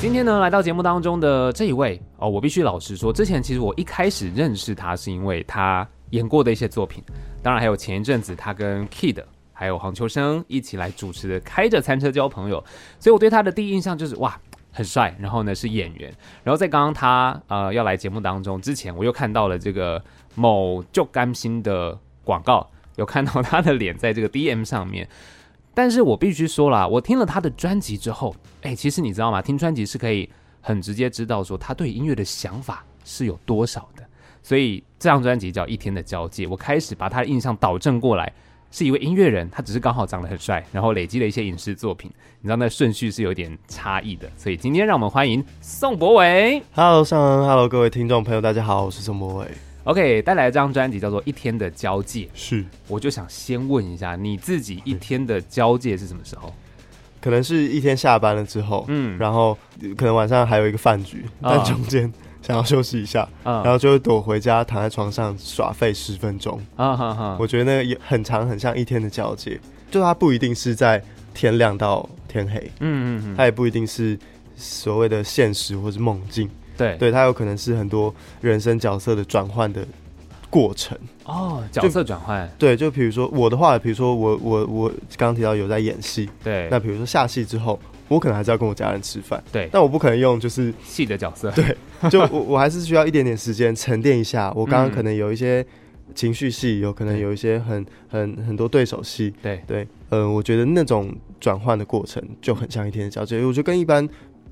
今天呢，来到节目当中的这一位哦，我必须老实说，之前其实我一开始认识他是因为他演过的一些作品，当然还有前一阵子他跟 Kid 还有黄秋生一起来主持的《开着餐车交朋友》，所以我对他的第一印象就是哇，很帅，然后呢是演员，然后在刚刚他呃要来节目当中之前，我又看到了这个某就甘心的广告，有看到他的脸在这个 DM 上面。但是我必须说啦，我听了他的专辑之后，哎，其实你知道吗？听专辑是可以很直接知道说他对音乐的想法是有多少的。所以这张专辑叫《一天的交界》，我开始把他的印象导正过来，是一位音乐人，他只是刚好长得很帅，然后累积了一些影视作品。你知道那顺序是有点差异的。所以今天让我们欢迎宋博伟。Hello，尚恩，Hello，各位听众朋友，大家好，我是宋博伟。OK，带来的这张专辑叫做《一天的交界》，是，我就想先问一下你自己，一天的交界是什么时候？可能是一天下班了之后，嗯，然后可能晚上还有一个饭局，嗯、但中间想要休息一下，嗯、然后就会躲回家，躺在床上耍废十分钟。啊哈哈，我觉得那个也很长，很像一天的交界，就它不一定是在天亮到天黑，嗯嗯嗯，它也不一定是所谓的现实或是梦境。对，对，它有可能是很多人生角色的转换的过程。哦，角色转换。对，就比如说我的话，比如说我我我刚刚提到有在演戏，对，那比如说下戏之后，我可能还是要跟我家人吃饭，对，但我不可能用就是戏的角色，对，就我我还是需要一点点时间沉淀一下。我刚刚可能有一些情绪戏，有可能有一些很很很多对手戏，对。对，嗯、呃，我觉得那种转换的过程就很像一天的交接，我觉得跟一般。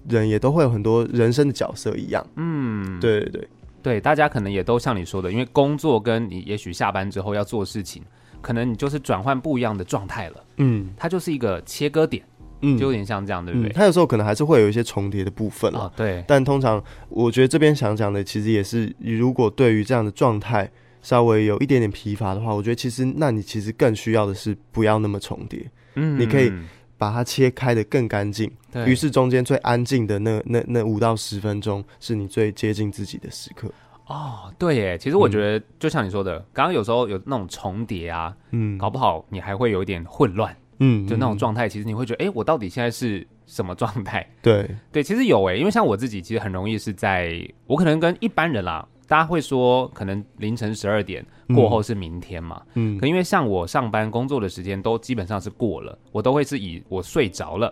人也都会有很多人生的角色一样，嗯，对对对。对，大家可能也都像你说的，因为工作跟你也许下班之后要做事情，可能你就是转换不一样的状态了，嗯，它就是一个切割点，嗯，就有点像这样，对不对？它有时候可能还是会有一些重叠的部分啊，对。但通常我觉得这边想讲的，其实也是，如果对于这样的状态稍微有一点点疲乏的话，我觉得其实那你其实更需要的是不要那么重叠，嗯，你可以。把它切开的更干净，于是中间最安静的那那那五到十分钟，是你最接近自己的时刻。哦，对耶，其实我觉得就像你说的，嗯、刚刚有时候有那种重叠啊，嗯，搞不好你还会有一点混乱，嗯，就那种状态，其实你会觉得，哎，我到底现在是什么状态？对对，其实有诶，因为像我自己，其实很容易是在，我可能跟一般人啦。大家会说，可能凌晨十二点过后是明天嘛？嗯，可因为像我上班工作的时间都基本上是过了，我都会是以我睡着了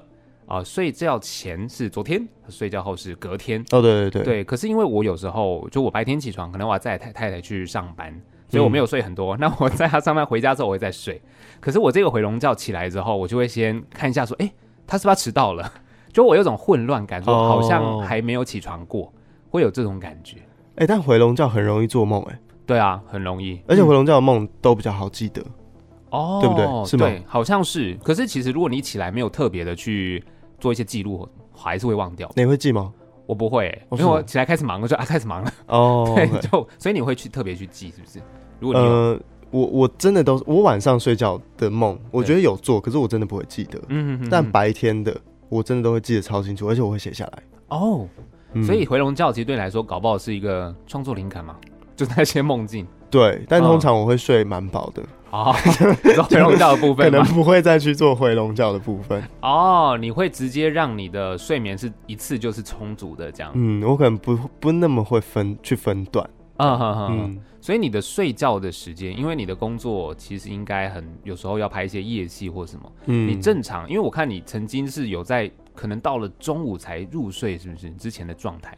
啊、呃，睡觉前是昨天，睡觉后是隔天。哦，对对对，对。可是因为我有时候就我白天起床，可能我要载太太太去上班，所以我没有睡很多。嗯、那我在他上班回家之后，我会再睡。可是我这个回笼觉起来之后，我就会先看一下说，哎，他是不是迟到了？就我有种混乱感，说好像还没有起床过，哦、会有这种感觉。哎、欸，但回笼觉很容易做梦，哎，对啊，很容易，而且回笼觉的梦都比较好记得，哦、嗯，对不对？是吗？对，好像是。可是其实如果你起来没有特别的去做一些记录，还是会忘掉。你会记吗？我不会、欸，因为我起来开始忙了，就啊开始忙了。哦，对，就所以你会去特别去记，是不是？如果你呃，我我真的都我晚上睡觉的梦，我觉得有做，可是我真的不会记得。嗯嗯。但白天的我真的都会记得超清楚，而且我会写下来。哦。所以回笼觉其实对你来说，搞不好是一个创作灵感嘛，就那些梦境。对，但通常我会睡蛮饱的。哦，回笼觉的部分 可能不会再去做回笼觉的部分。哦，你会直接让你的睡眠是一次就是充足的这样。嗯，我可能不不那么会分去分段。嗯哼哼。嗯，所以你的睡觉的时间，因为你的工作其实应该很有时候要拍一些夜戏或什么。嗯，你正常，因为我看你曾经是有在。可能到了中午才入睡，是不是之前的状态？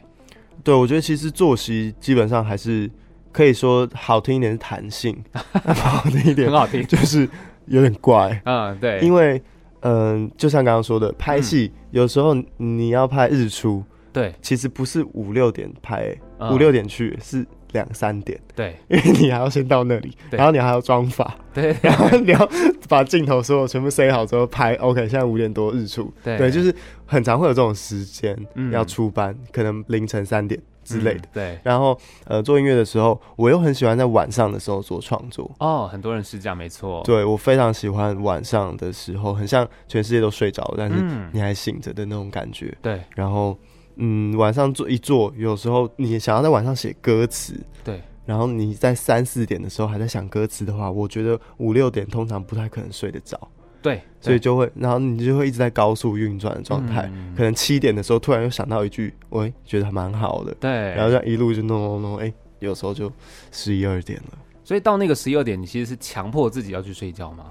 对，我觉得其实作息基本上还是可以说好听一点是弹性，不 好听一点很好听，就是有点怪。嗯，对，因为嗯、呃，就像刚刚说的，拍戏、嗯、有时候你要拍日出，对，其实不是五六点拍，五六点去是。两三点，对，因为你还要先到那里，然后你还要装法，对，然后你要把镜头所有全部塞好之后拍。OK，现在五点多日出，对，就是很常会有这种时间要出班，可能凌晨三点之类的。对，然后呃，做音乐的时候，我又很喜欢在晚上的时候做创作。哦，很多人是这样，没错。对，我非常喜欢晚上的时候，很像全世界都睡着，但是你还醒着的那种感觉。对，然后。嗯，晚上做一做，有时候你想要在晚上写歌词，对，然后你在三四点的时候还在想歌词的话，我觉得五六点通常不太可能睡得着。对，所以就会，然后你就会一直在高速运转的状态。嗯、可能七点的时候，突然又想到一句，喂，觉得还蛮好的。对，然后这样一路就弄弄弄，哎，有时候就十一二点了。所以到那个十一二点，你其实是强迫自己要去睡觉吗？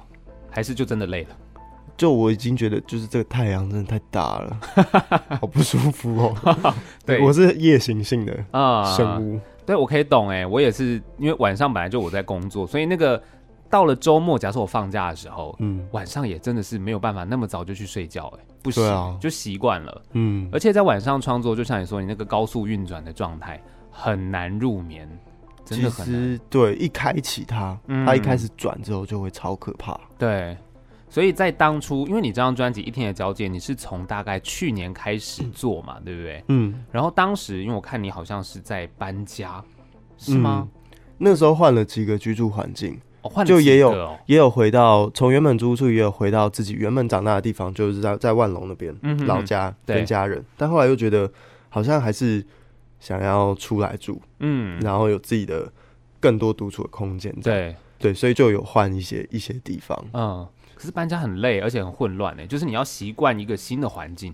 还是就真的累了？就我已经觉得，就是这个太阳真的太大了，好不舒服哦。对，我是夜行性的啊生物。对，我可以懂哎，我也是，因为晚上本来就我在工作，所以那个到了周末，假设我放假的时候，嗯，晚上也真的是没有办法那么早就去睡觉，哎，不行，啊、就习惯了，嗯，而且在晚上创作，就像你说，你那个高速运转的状态很难入眠，真的很难。其实对，一开启它，嗯、它一开始转之后就会超可怕，对。所以在当初，因为你这张专辑《一天的交界》，你是从大概去年开始做嘛，嗯、对不对？嗯。然后当时，因为我看你好像是在搬家，是吗？嗯、那时候换了几个居住环境，哦、换了就也有也有回到从原本住处，也有回到自己原本长大的地方，就是在在万隆那边、老家跟家人。但后来又觉得好像还是想要出来住，嗯，然后有自己的更多独处的空间。对对，所以就有换一些一些地方，嗯。可是搬家很累，而且很混乱呢。就是你要习惯一个新的环境，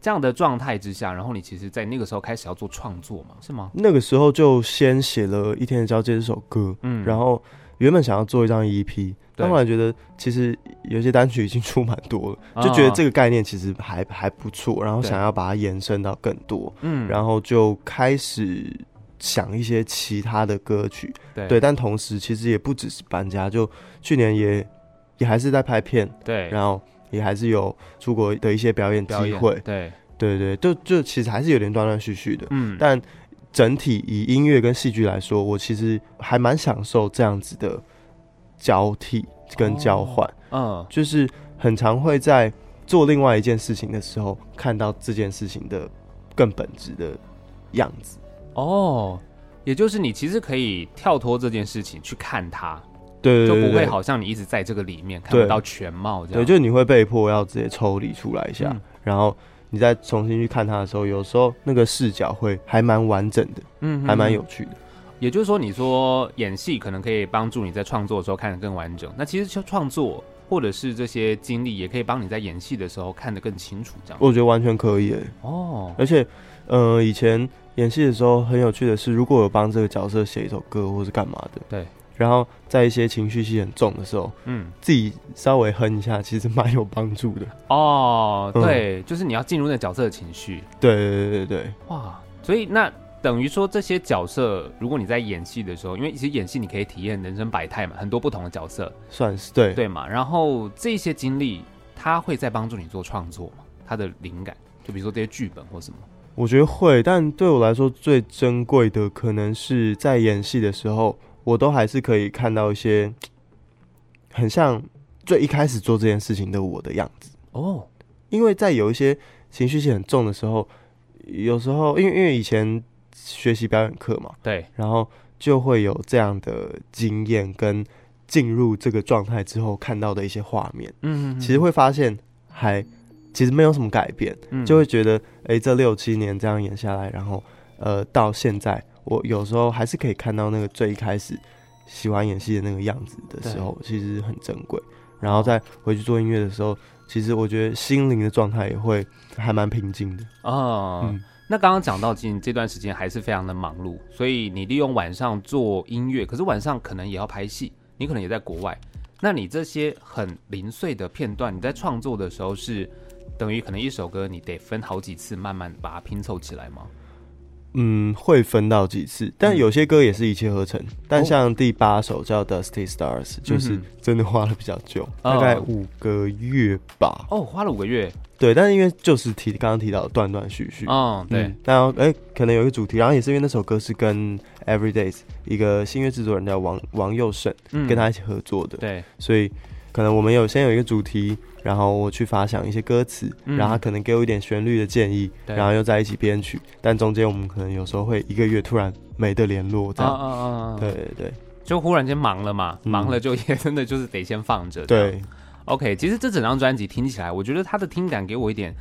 这样的状态之下，然后你其实，在那个时候开始要做创作嘛，是吗？那个时候就先写了一天的交接这首歌，嗯，然后原本想要做一张 EP，但后来觉得其实有些单曲已经出蛮多了，就觉得这个概念其实还还不错，然后想要把它延伸到更多，嗯，然后就开始想一些其他的歌曲，对，对，但同时其实也不只是搬家，就去年也。也还是在拍片，对，然后也还是有出国的一些表演机会，对，对对，就就其实还是有点断断续续的，嗯，但整体以音乐跟戏剧来说，我其实还蛮享受这样子的交替跟交换，嗯、哦，就是很常会在做另外一件事情的时候，看到这件事情的更本质的样子，哦，也就是你其实可以跳脱这件事情去看它。对，对，就不会好像你一直在这个里面看不到全貌这样。对，就你会被迫要直接抽离出来一下，嗯、然后你再重新去看它的时候，有时候那个视角会还蛮完整的，嗯哼，还蛮有趣的。也就是说，你说演戏可能可以帮助你在创作的时候看得更完整，那其实就创作或者是这些经历，也可以帮你在演戏的时候看得更清楚，这样。我觉得完全可以诶。哦，而且，呃，以前演戏的时候很有趣的是，如果有帮这个角色写一首歌或是干嘛的，对。然后在一些情绪戏很重的时候，嗯，自己稍微哼一下，其实蛮有帮助的。哦，对，嗯、就是你要进入那个角色的情绪。对对对对哇，所以那等于说这些角色，如果你在演戏的时候，因为其实演戏你可以体验人生百态嘛，很多不同的角色，算是对对嘛。然后这些经历，它会在帮助你做创作嘛？它的灵感，就比如说这些剧本或什么，我觉得会。但对我来说，最珍贵的可能是在演戏的时候。我都还是可以看到一些很像最一开始做这件事情的我的样子。哦，因为在有一些情绪性很重的时候，有时候因为因为以前学习表演课嘛，对，然后就会有这样的经验跟进入这个状态之后看到的一些画面，嗯哼哼，其实会发现还其实没有什么改变，嗯、就会觉得哎、欸，这六七年这样演下来，然后呃到现在。我有时候还是可以看到那个最一开始喜欢演戏的那个样子的时候，其实很珍贵。然后再回去做音乐的时候，其实我觉得心灵的状态也会还蛮平静的。哦，嗯、那刚刚讲到，今这段时间还是非常的忙碌，所以你利用晚上做音乐，可是晚上可能也要拍戏，你可能也在国外。那你这些很零碎的片段，你在创作的时候是等于可能一首歌你得分好几次，慢慢把它拼凑起来吗？嗯，会分到几次，但有些歌也是一气呵成。嗯、但像第八首叫《Dusty Stars》，就是真的花了比较久，嗯、大概五个月吧。哦，花了五个月。对，但是因为就是提刚刚提到断断续续。哦，对。然后哎，可能有一个主题，然后也是因为那首歌是跟 Everydays 一个新乐制作人叫王王佑胜，嗯、跟他一起合作的。对，所以可能我们有先有一个主题。然后我去发想一些歌词，嗯、然后他可能给我一点旋律的建议，然后又在一起编曲。但中间我们可能有时候会一个月突然没得联络，这样。啊啊啊对对对，就忽然间忙了嘛，嗯、忙了就也真的就是得先放着。对，OK，其实这整张专辑听起来，我觉得它的听感给我一点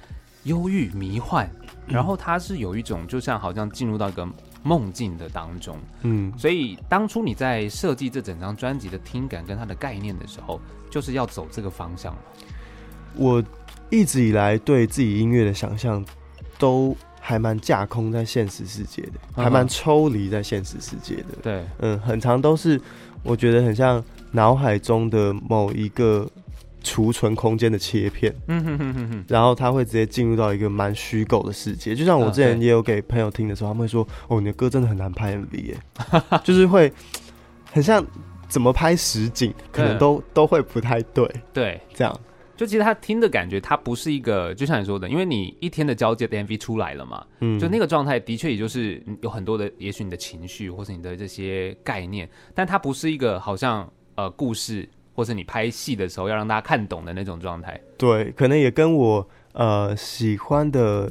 忧郁迷幻，嗯、然后它是有一种就像好像进入到一个梦境的当中。嗯，所以当初你在设计这整张专辑的听感跟它的概念的时候，就是要走这个方向。我一直以来对自己音乐的想象都还蛮架空在现实世界的，还蛮抽离在现实世界的。对，嗯，很长都是我觉得很像脑海中的某一个。储存空间的切片，嗯哼哼哼哼，然后他会直接进入到一个蛮虚构的世界，就像我之前也有给朋友听的时候，他们会说：“哦，你的歌真的很难拍 MV 耶，就是会很像怎么拍实景，可能都都会不太对。”对，这样就其实他听的感觉，他不是一个，就像你说的，因为你一天的交接的 MV 出来了嘛，嗯，就那个状态的确也就是有很多的，也许你的情绪或是你的这些概念，但它不是一个好像呃故事。或是你拍戏的时候要让大家看懂的那种状态，对，可能也跟我呃喜欢的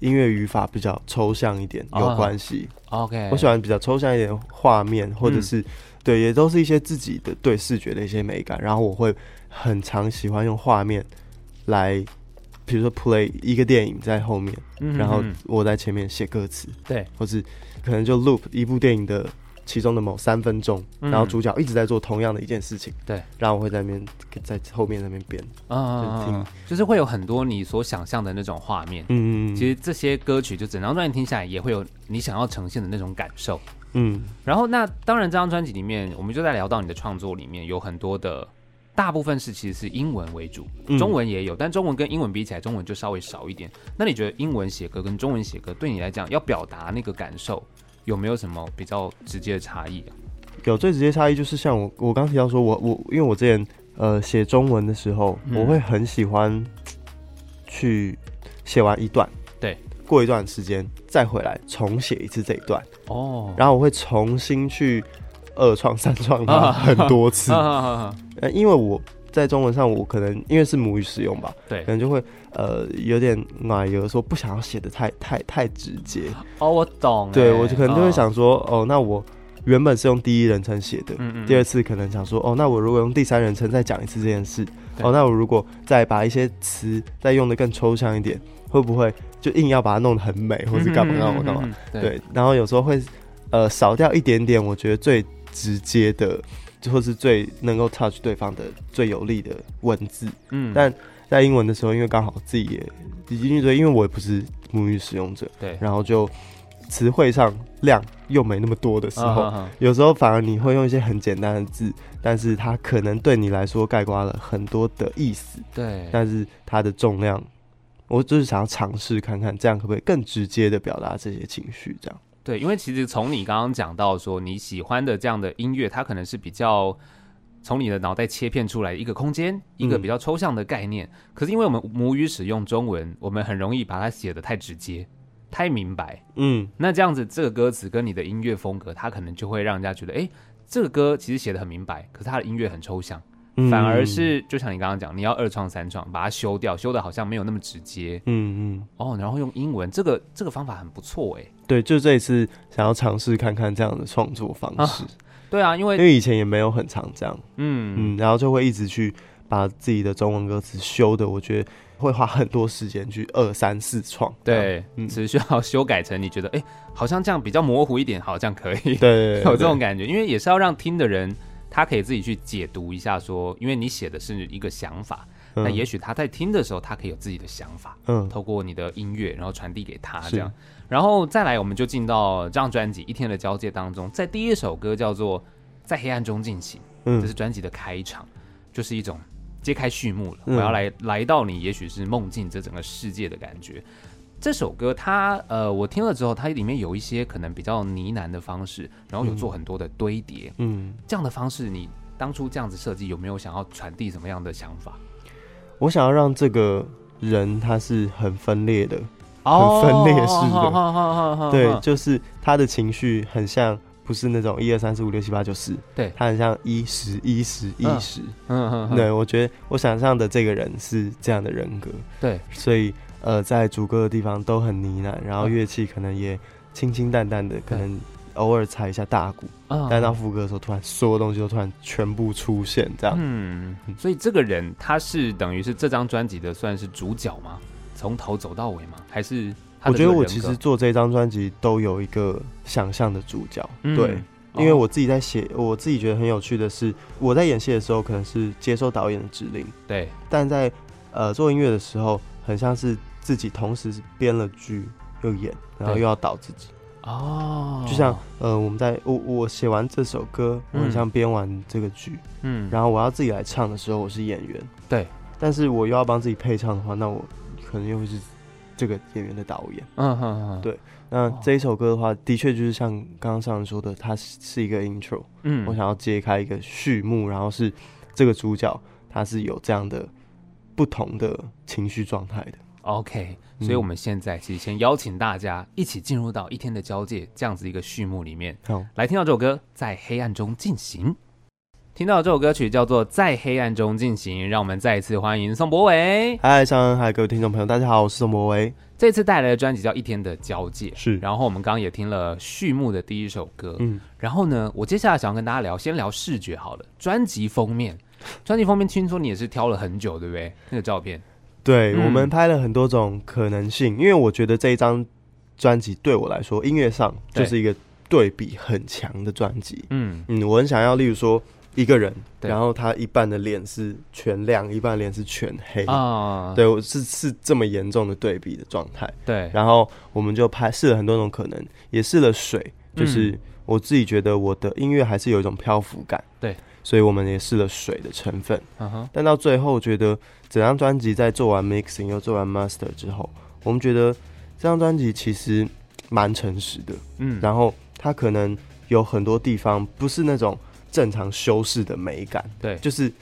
音乐语法比较抽象一点有关系。Oh, OK，我喜欢比较抽象一点画面，或者是、嗯、对，也都是一些自己的对视觉的一些美感。然后我会很常喜欢用画面来，比如说 play 一个电影在后面，然后我在前面写歌词，对，或是可能就 loop 一部电影的。其中的某三分钟，然后主角一直在做同样的一件事情，对，然后我会在那边在后面那边编，啊，就，就是会有很多你所想象的那种画面，嗯嗯，其实这些歌曲就整张专辑听下来，也会有你想要呈现的那种感受，嗯，然后那当然这张专辑里面，我们就在聊到你的创作里面有很多的，大部分是其实是英文为主，中文也有，但中文跟英文比起来，中文就稍微少一点。那你觉得英文写歌跟中文写歌对你来讲，要表达那个感受？有没有什么比较直接的差异啊？有最直接差异就是像我我刚提到说我我因为我之前呃写中文的时候，嗯、我会很喜欢去写完一段，对，过一段时间再回来重写一次这一段哦，然后我会重新去二创三创它很多次，呃，因为我。在中文上，我可能因为是母语使用吧，对，可能就会呃有点奶油，说不想要写的太太太直接。哦，我懂。对，我就可能就会想说，哦，哦，那我原本是用第一人称写的，嗯嗯，第二次可能想说，哦，那我如果用第三人称再讲一次这件事，哦，那我如果再把一些词再用的更抽象一点，会不会就硬要把它弄得很美，或是干嘛干嘛干嘛？对，然后有时候会呃少掉一点点，我觉得最直接的。或是最能够 touch 对方的最有力的文字，嗯，但在英文的时候，因为刚好自己也已经对，因为我也不是母语使用者，对，然后就词汇上量又没那么多的时候，有时候反而你会用一些很简单的字，但是它可能对你来说概括了很多的意思，对，但是它的重量，我就是想要尝试看看，这样可不可以更直接的表达这些情绪，这样。对，因为其实从你刚刚讲到说你喜欢的这样的音乐，它可能是比较从你的脑袋切片出来一个空间，一个比较抽象的概念。嗯、可是因为我们母语使用中文，我们很容易把它写的太直接、太明白。嗯，那这样子这个歌词跟你的音乐风格，它可能就会让人家觉得，哎，这个歌其实写的很明白，可是它的音乐很抽象。反而是，就像你刚刚讲，你要二创三创，把它修掉，修的好像没有那么直接。嗯嗯。哦，然后用英文，这个这个方法很不错哎。对，就这一次想要尝试看看这样的创作方式。啊对啊，因为因为以前也没有很常这样。嗯嗯，然后就会一直去把自己的中文歌词修的，我觉得会花很多时间去二三四创。对，嗯，只需要修改成你觉得，哎，好像这样比较模糊一点，好像可以。对，有这种感觉，因为也是要让听的人。他可以自己去解读一下，说，因为你写的是一个想法，那、嗯、也许他在听的时候，他可以有自己的想法，嗯，透过你的音乐，然后传递给他，这样，是然后再来，我们就进到这张专辑《一天的交界》当中，在第一首歌叫做《在黑暗中进行》，嗯，这是专辑的开场，就是一种揭开序幕了，嗯、我要来来到你，也许是梦境这整个世界的感觉。这首歌它呃，我听了之后，它里面有一些可能比较呢喃的方式，然后有做很多的堆叠，嗯，这样的方式，你当初这样子设计，有没有想要传递什么样的想法？我想要让这个人他是很分裂的，哦、很分裂式的，对，就是他的情绪很像，不是那种一二三四五六七八九十，对，他很像一十一十一十，嗯嗯，对，我觉得我想象的这个人是这样的人格，对，所以。呃，在主歌的地方都很呢喃，然后乐器可能也清清淡淡的，可能偶尔踩一下大鼓，嗯、但到副歌的时候，突然所有东西都突然全部出现，这样。嗯，所以这个人他是等于是这张专辑的算是主角吗？从头走到尾吗？还是我觉得我其实做这张专辑都有一个想象的主角，嗯、对，因为我自己在写，我自己觉得很有趣的是，我在演戏的时候可能是接受导演的指令，对，但在呃做音乐的时候，很像是自己同时编了剧又演，然后又要导自己。哦，就像呃，我们在我我写完这首歌，我很像编完这个剧，嗯，然后我要自己来唱的时候，我是演员，对，但是我又要帮自己配唱的话，那我可能又会是这个演员的导演，嗯哼哼，对，那这一首歌的话，的确就是像刚刚上人说的，它是一个 intro，嗯，我想要揭开一个序幕，然后是这个主角他是有这样的不同的情绪状态的。OK，所以我们现在其实先邀请大家一起进入到一天的交界这样子一个序幕里面，好，来听到这首歌《在黑暗中进行》。听到这首歌曲叫做《在黑暗中进行》，让我们再一次欢迎宋博伟。嗨，上恩，嗨，各位听众朋友，大家好，我是宋博伟。这次带来的专辑叫《一天的交界》，是。然后我们刚刚也听了序幕的第一首歌，嗯。然后呢，我接下来想要跟大家聊，先聊视觉好了。专辑封面，专辑封面，听说你也是挑了很久，对不对？那个照片。对，我们拍了很多种可能性，嗯、因为我觉得这一张专辑对我来说，音乐上就是一个对比很强的专辑。嗯嗯，我很想要，例如说一个人，然后他一半的脸是全亮，一半脸是全黑啊。对，我是是这么严重的对比的状态。对，然后我们就拍试了很多种可能，也试了水，就是我自己觉得我的音乐还是有一种漂浮感。对。所以我们也试了水的成分，uh huh. 但到最后觉得整张专辑在做完 mixing 又做完 master 之后，我们觉得这张专辑其实蛮诚实的，嗯，然后它可能有很多地方不是那种正常修饰的美感，对，就是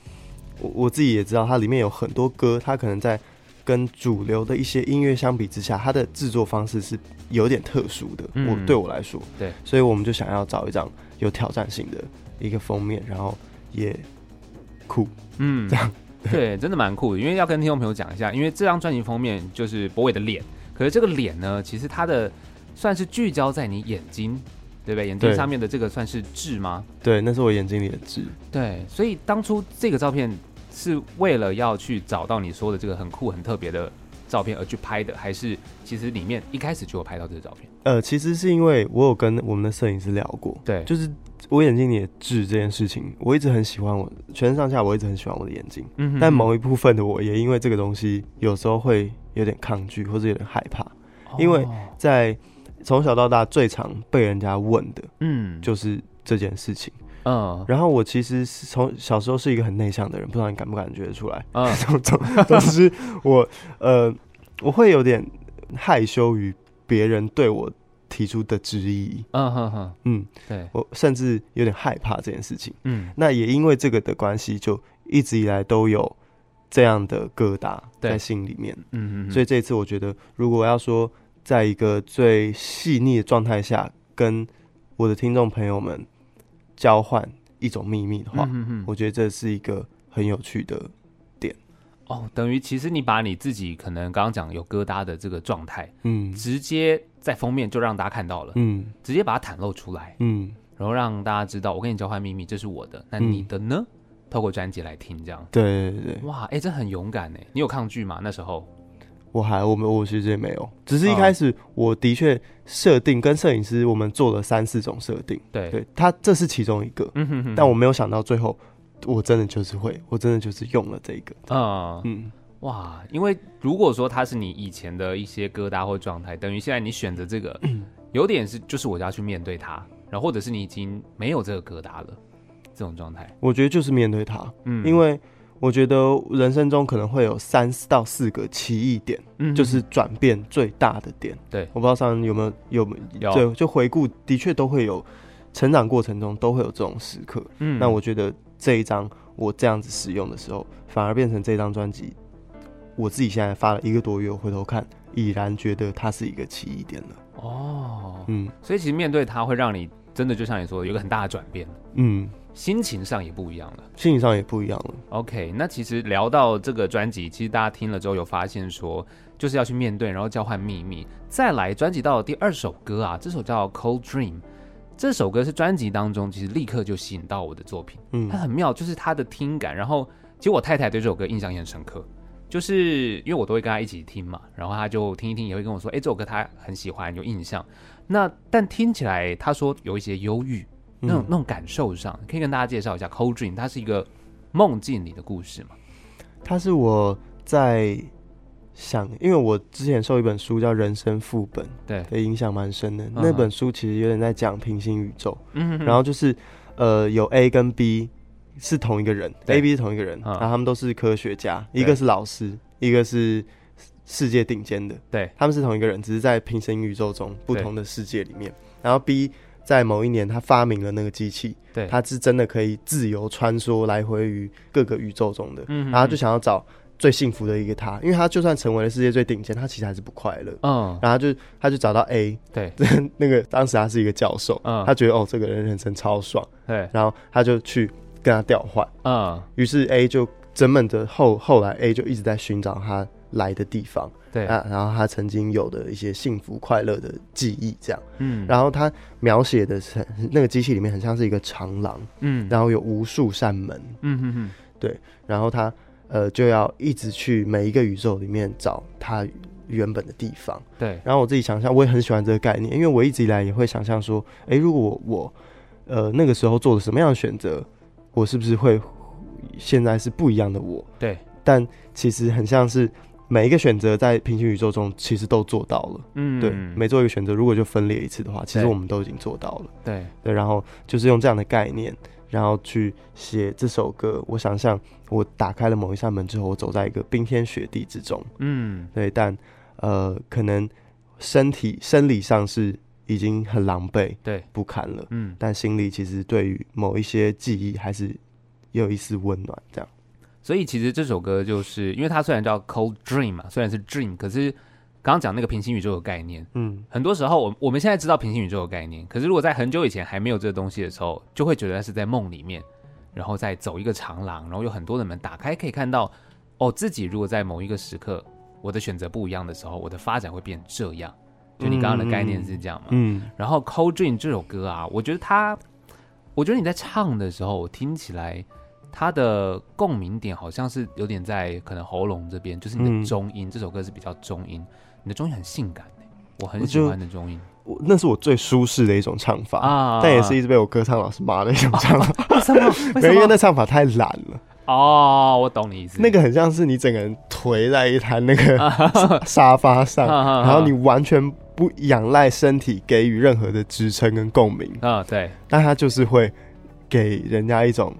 我我自己也知道，它里面有很多歌，它可能在跟主流的一些音乐相比之下，它的制作方式是有点特殊的，嗯、我对我来说，对，所以我们就想要找一张有挑战性的一个封面，然后。也酷，嗯，这样。对，真的蛮酷的。因为要跟听众朋友讲一下，因为这张专辑封面就是博伟的脸，可是这个脸呢，其实它的算是聚焦在你眼睛，对不对？眼睛上面的这个算是痣吗？对，那是我眼睛里的痣。对，所以当初这个照片是为了要去找到你说的这个很酷、很特别的照片而去拍的，还是其实里面一开始就有拍到这个照片？呃，其实是因为我有跟我们的摄影师聊过，对，就是。我眼睛里的痣这件事情，我一直很喜欢我全身上下，我一直很喜欢我的眼睛。嗯哼，但某一部分的我也因为这个东西，有时候会有点抗拒或者有点害怕，哦、因为在从小到大最常被人家问的，嗯，就是这件事情。嗯，然后我其实是从小时候是一个很内向的人，不知道你感不感觉得出来？嗯，总总总之我呃，我会有点害羞于别人对我。提出的质疑，嗯哼哼，嗯，对，我甚至有点害怕这件事情，嗯，那也因为这个的关系，就一直以来都有这样的疙瘩在心里面，嗯嗯，所以这一次我觉得，如果要说在一个最细腻的状态下，跟我的听众朋友们交换一种秘密的话，嗯哼，我觉得这是一个很有趣的点。哦，等于其实你把你自己可能刚刚讲有疙瘩的这个状态，嗯，直接。在封面就让大家看到了，嗯，直接把它袒露出来，嗯，然后让大家知道我跟你交换秘密，这是我的，那你的呢？嗯、透过专辑来听，这样，对对对，哇，哎、欸，这很勇敢哎，你有抗拒吗？那时候我还我们我其实也没有，只是一开始我的确设定跟摄影师我们做了三四种设定，对对，他这是其中一个，嗯哼哼，但我没有想到最后我真的就是会，我真的就是用了这个，啊，嗯。哇，因为如果说它是你以前的一些疙瘩或状态，等于现在你选择这个，有点是就是我要去面对它，然后或者是你已经没有这个疙瘩了，这种状态，我觉得就是面对它，嗯，因为我觉得人生中可能会有三到四个奇异点，嗯，就是转变最大的点，对，我不知道上有没有有没有，对，就回顾的确都会有，成长过程中都会有这种时刻，嗯，那我觉得这一张我这样子使用的时候，反而变成这张专辑。我自己现在发了一个多月，我回头看，已然觉得它是一个奇异点了。哦，嗯，所以其实面对它会让你真的就像你说的，有个很大的转变。嗯，心情上也不一样了，心情上也不一样了。OK，那其实聊到这个专辑，其实大家听了之后有发现说，就是要去面对，然后交换秘密。再来，专辑到了第二首歌啊，这首叫《Cold Dream》，这首歌是专辑当中其实立刻就吸引到我的作品。嗯，它很妙，就是它的听感。然后，其实我太太对这首歌印象也很深刻。就是因为我都会跟她一起听嘛，然后她就听一听，也会跟我说，哎，这首歌她很喜欢，有印象。那但听起来她说有一些忧郁，那种、嗯、那种感受上，可以跟大家介绍一下《Cold Dream》，它是一个梦境里的故事嘛？它是我在想，因为我之前受一本书叫《人生副本》，对，的影响蛮深的。嗯、那本书其实有点在讲平行宇宙，嗯然后就是呃，有 A 跟 B 是同一个人对，A、B 是同一个人，嗯、然后他们都是科学家，一个是老师，一个是世界顶尖的，对，他们是同一个人，只是在平行宇宙中不同的世界里面。然后 B 在某一年他发明了那个机器，对，他是真的可以自由穿梭来回于各个宇宙中的，嗯然后就想要找。最幸福的一个他，因为他就算成为了世界最顶尖，他其实还是不快乐。嗯，然后就他就找到 A，对，那个当时他是一个教授，嗯，他觉得哦，这个人人生超爽，对，然后他就去跟他调换，嗯，于是 A 就整本的后后来 A 就一直在寻找他来的地方，对啊，然后他曾经有的一些幸福快乐的记忆，这样，嗯，然后他描写的是那个机器里面很像是一个长廊，嗯，然后有无数扇门，嗯哼哼，对，然后他。呃，就要一直去每一个宇宙里面找他原本的地方。对。然后我自己想象，我也很喜欢这个概念，因为我一直以来也会想象说，哎，如果我，我呃那个时候做了什么样的选择，我是不是会现在是不一样的我？对。但其实很像是每一个选择在平行宇宙中其实都做到了。嗯。对。每做一个选择，如果就分裂一次的话，其实我们都已经做到了。对。对。然后就是用这样的概念。然后去写这首歌，我想象我打开了某一扇门之后，我走在一个冰天雪地之中，嗯，对，但呃，可能身体生理上是已经很狼狈，对，不堪了，嗯，但心里其实对于某一些记忆还是有一丝温暖，这样。所以其实这首歌就是因为它虽然叫 Cold Dream 嘛，虽然是 Dream，可是。刚刚讲那个平行宇宙的概念，嗯，很多时候我我们现在知道平行宇宙的概念，可是如果在很久以前还没有这个东西的时候，就会觉得是在梦里面，然后再走一个长廊，然后有很多的门打开，可以看到哦，自己如果在某一个时刻我的选择不一样的时候，我的发展会变这样。就你刚刚的概念是这样嘛？嗯。然后《Cold Dream》这首歌啊，我觉得它，我觉得你在唱的时候，我听起来它的共鸣点好像是有点在可能喉咙这边，就是你的中音。嗯、这首歌是比较中音。你的中音很性感，我很喜欢的中音，我那是我最舒适的一种唱法啊，但也是一直被我歌唱老师骂的一种唱法。为什么？为什么？因为那唱法太懒了。哦，我懂你意思。那个很像是你整个人颓在一滩那个 沙发上，然后你完全不仰赖身体给予任何的支撑跟共鸣啊。对，但它就是会给人家一种。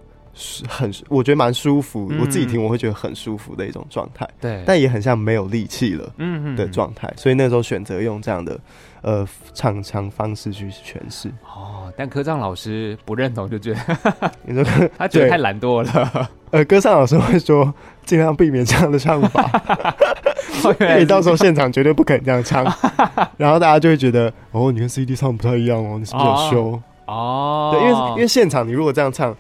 很，我觉得蛮舒服。嗯、我自己听，我会觉得很舒服的一种状态。对，但也很像没有力气了，嗯的状态。所以那时候选择用这样的呃唱腔方式去诠释。哦，但科长老师不认同，就觉得 你说 他觉得太懒惰了。呃，歌唱老师会说尽量避免这样的唱法，因为你到时候现场绝对不可能这样唱，然后大家就会觉得哦，你跟 CD 唱不太一样哦，你是不是有修？哦，对，因为因为现场你如果这样唱。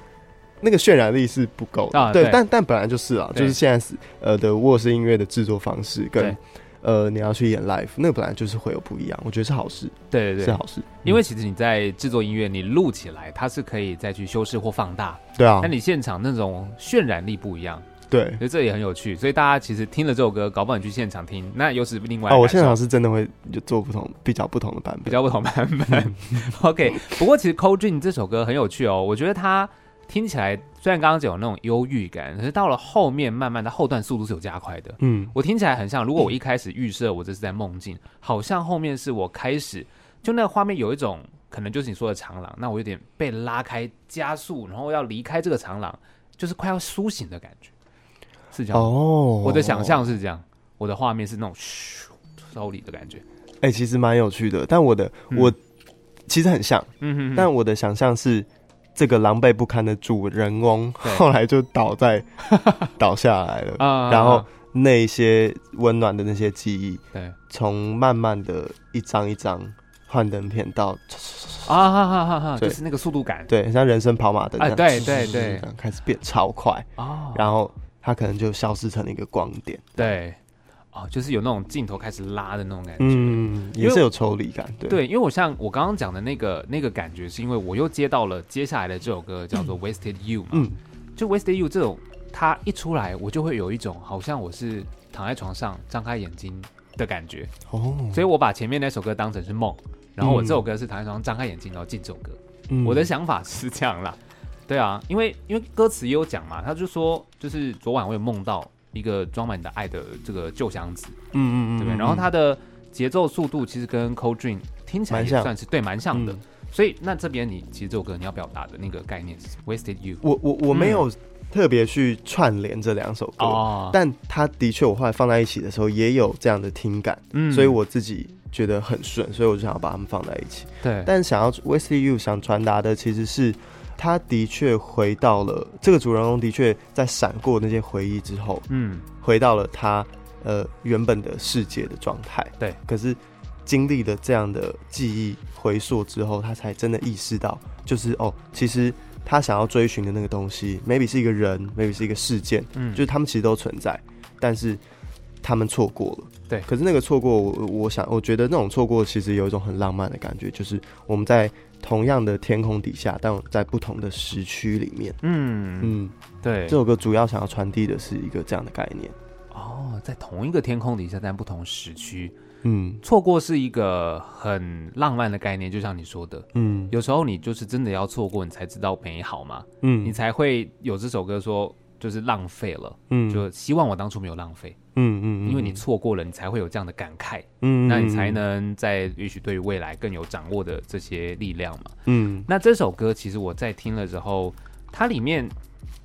那个渲染力是不够的，啊、对，对。但但本来就是啊，就是现在是呃的卧室音乐的制作方式跟呃你要去演 live，那个本来就是会有不一样，我觉得是好事，对对对，是好事，因为其实你在制作音乐，你录起来它是可以再去修饰或放大，对啊，那你现场那种渲染力不一样，对，所以这也很有趣，所以大家其实听了这首歌，搞不好你去现场听，那又是另外哦，我现场是真的会就做不同比较不同的版本，比较不同版本，OK，不过其实《Cold Dream》这首歌很有趣哦，我觉得它。听起来虽然刚刚讲有那种忧郁感，可是到了后面，慢慢的后段速度是有加快的。嗯，我听起来很像，如果我一开始预设我这是在梦境，好像后面是我开始就那个画面有一种可能就是你说的长廊，那我有点被拉开加速，然后要离开这个长廊，就是快要苏醒的感觉，是这样哦。我的想象是这样，我的画面是那种咻抽离的感觉。哎、欸，其实蛮有趣的，但我的、嗯、我其实很像，嗯哼哼，但我的想象是。这个狼狈不堪的主人翁后来就倒在 倒下来了，然后那些温暖的那些记忆，对，从慢慢的一张一张幻灯片到啊哈哈哈哈，就是那个速度感，对，像人生跑马灯，哎，对对对，开始变超快，然后它可能就消失成了一个光点，对。哦，就是有那种镜头开始拉的那种感觉，嗯，也是有抽离感，对，对，因为我像我刚刚讲的那个那个感觉，是因为我又接到了接下来的这首歌叫做《Wasted You》嘛，嗯，就《Wasted You》这种它一出来，我就会有一种好像我是躺在床上张开眼睛的感觉哦，所以我把前面那首歌当成是梦，然后我这首歌是躺在床上张开眼睛然后进这首歌，嗯，我的想法是这样啦，对啊，因为因为歌词也有讲嘛，他就说就是昨晚我有梦到一个装满你的爱的这个旧箱子，嗯嗯嗯，对不对？然后它的节奏速度其实跟 Cold Dream 听起来也算是对蛮像的。所以，那这边你其实这首歌你要表达的那个概念是 Wasted You。我我我没有特别去串联这两首歌，嗯、但它的确我后来放在一起的时候也有这样的听感，嗯，所以我自己觉得很顺，所以我就想要把它们放在一起。对，但想要 Wasted You 想传达的其实是，他的确回到了这个主人公的确在闪过那些回忆之后，嗯，回到了他呃原本的世界的状态。对，可是。经历了这样的记忆回溯之后，他才真的意识到，就是哦，其实他想要追寻的那个东西，maybe 是一个人，maybe 是一个事件，嗯，就是他们其实都存在，但是他们错过了，对。可是那个错过，我我想，我觉得那种错过其实有一种很浪漫的感觉，就是我们在同样的天空底下，但在不同的时区里面，嗯。嗯，对。这首歌主要想要传递的是一个这样的概念，哦，在同一个天空底下，但不同时区。嗯，错过是一个很浪漫的概念，就像你说的，嗯，有时候你就是真的要错过，你才知道美好嘛，嗯，你才会有这首歌说就是浪费了，嗯，就希望我当初没有浪费，嗯嗯，因为你错过了，你才会有这样的感慨，嗯，那你才能在也许对于未来更有掌握的这些力量嘛，嗯，那这首歌其实我在听了之后，它里面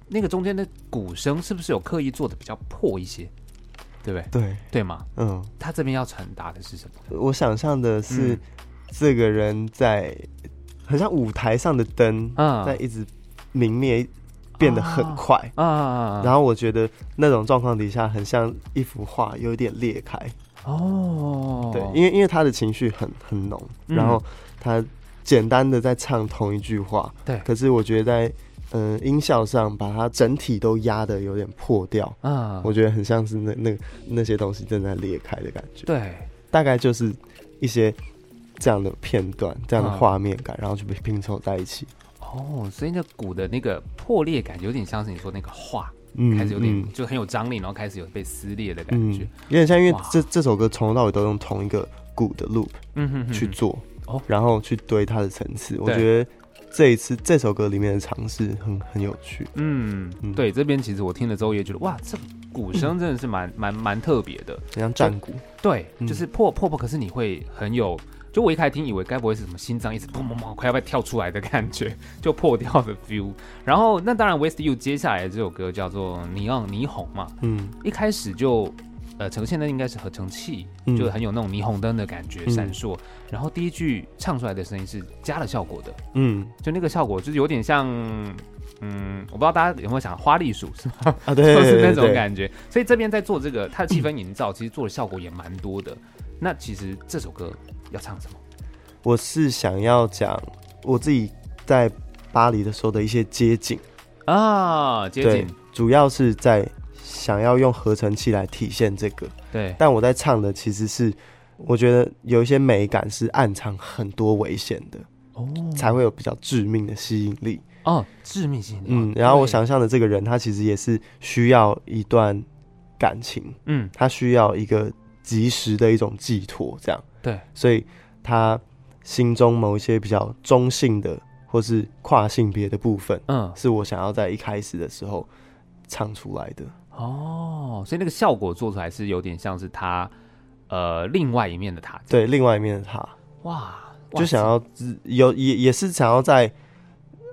那个中间的鼓声是不是有刻意做的比较破一些？对不对？对对吗？嗯，他这边要传达的是什么？我想象的是，嗯、这个人在很像舞台上的灯，嗯，在一直明灭，变得很快，啊，啊然后我觉得那种状况底下，很像一幅画有一点裂开。哦，对，因为因为他的情绪很很浓，嗯、然后他简单的在唱同一句话，对，可是我觉得在。嗯，音效上把它整体都压的有点破掉啊，我觉得很像是那那那些东西正在裂开的感觉。对，大概就是一些这样的片段，这样的画面感，然后就被拼凑在一起。哦，所以那鼓的那个破裂感，有点像是你说那个画，嗯，开始有点就很有张力，然后开始有被撕裂的感觉，有点像，因为这这首歌从头到尾都用同一个鼓的 loop，嗯哼，去做，哦，然后去堆它的层次，我觉得。这一次这首歌里面的尝试很很有趣，嗯，嗯。对，这边其实我听了之后也觉得，哇，这鼓声真的是蛮蛮蛮特别的，很像战鼓，对，就是破破破，可是你会很有，就我一开始听以为该不会是什么心脏一直砰砰砰快要被跳出来的感觉，就破掉的 feel。然后那当然 Wasted You 接下来的这首歌叫做《霓昂霓虹》嘛，嗯，一开始就。呃，呈现的应该是合成器，嗯、就很有那种霓虹灯的感觉，闪烁。嗯、然后第一句唱出来的声音是加了效果的，嗯，就那个效果就是有点像，嗯，我不知道大家有没有想花栗鼠是吧？啊，对，就是那种感觉。所以这边在做这个，它的气氛营造，其实做的效果也蛮多的。那其实这首歌要唱什么？我是想要讲我自己在巴黎的时候的一些街景。啊，街景，主要是在。想要用合成器来体现这个，对，但我在唱的其实是，我觉得有一些美感是暗藏很多危险的，哦，才会有比较致命的吸引力。哦，致命吸引力。嗯，然后我想象的这个人，他其实也是需要一段感情，嗯，他需要一个及时的一种寄托，这样，对，所以他心中某一些比较中性的或是跨性别的部分，嗯，是我想要在一开始的时候唱出来的。哦，所以那个效果做出来是有点像是他，呃，另外一面的他，对，另外一面的他，哇，就想要有也也是想要在。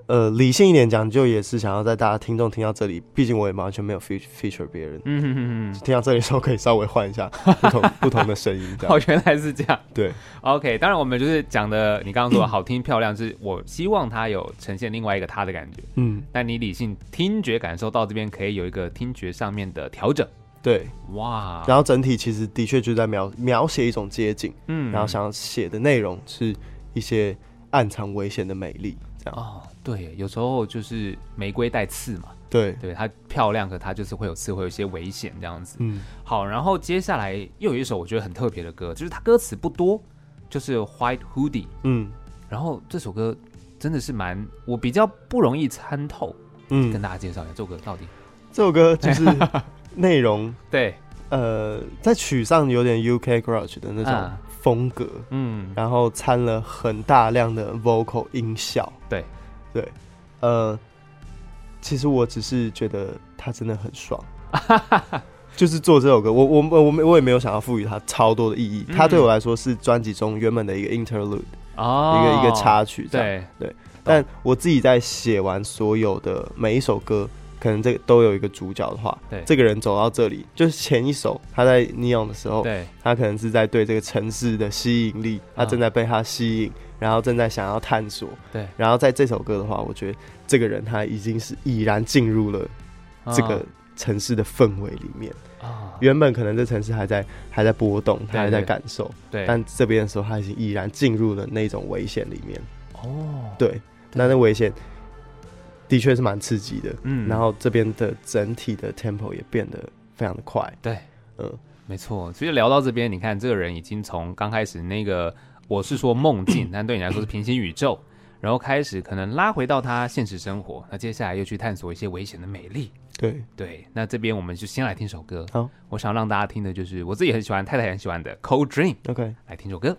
呃，理性一点讲，就也是想要在大家听众听到这里，毕竟我也完全没有 feature feature 别人，嗯哼哼哼，听到这里的时候可以稍微换一下不同不同的声音，这样。哦，原来是这样。对，OK，当然我们就是讲的，你刚刚说的好听漂亮，是我希望它有呈现另外一个它的感觉，嗯，那你理性听觉感受到这边可以有一个听觉上面的调整，对，哇，然后整体其实的确就在描描写一种街景，嗯，然后想要写的内容是一些暗藏危险的美丽，这样。哦。对，有时候就是玫瑰带刺嘛。对，对，它漂亮，可它就是会有刺，会有一些危险这样子。嗯，好，然后接下来又有一首我觉得很特别的歌，就是它歌词不多，就是 White Hoodie。嗯，然后这首歌真的是蛮我比较不容易参透。嗯，跟大家介绍一下这首歌到底。这首歌就是 内容对，呃，在曲上有点 UK Garage 的那种风格，嗯，然后掺了很大量的 vocal 音效，对对，呃，其实我只是觉得他真的很爽，就是做这首歌，我我我我我也没有想要赋予它超多的意义，它对我来说是专辑中原本的一个 interlude，哦，一个一个插曲，对对，但我自己在写完所有的每一首歌。可能这个都有一个主角的话，对，这个人走到这里，就是前一首他在 Neon 的时候，对，他可能是在对这个城市的吸引力，他正在被他吸引，然后正在想要探索，对，然后在这首歌的话，我觉得这个人他已经是已然进入了这个城市的氛围里面。啊，原本可能这城市还在还在波动，他还在感受，对，但这边的时候他已经已然进入了那种危险里面，哦，对，那那危险。的确是蛮刺激的，嗯，然后这边的整体的 tempo 也变得非常的快，对，嗯，没错。所以聊到这边，你看这个人已经从刚开始那个我是说梦境，但对你来说是平行宇宙，然后开始可能拉回到他现实生活，那接下来又去探索一些危险的美丽，对对。那这边我们就先来听首歌，好，我想让大家听的就是我自己很喜欢，太太很喜欢的 Cold Dream，OK，来听首歌。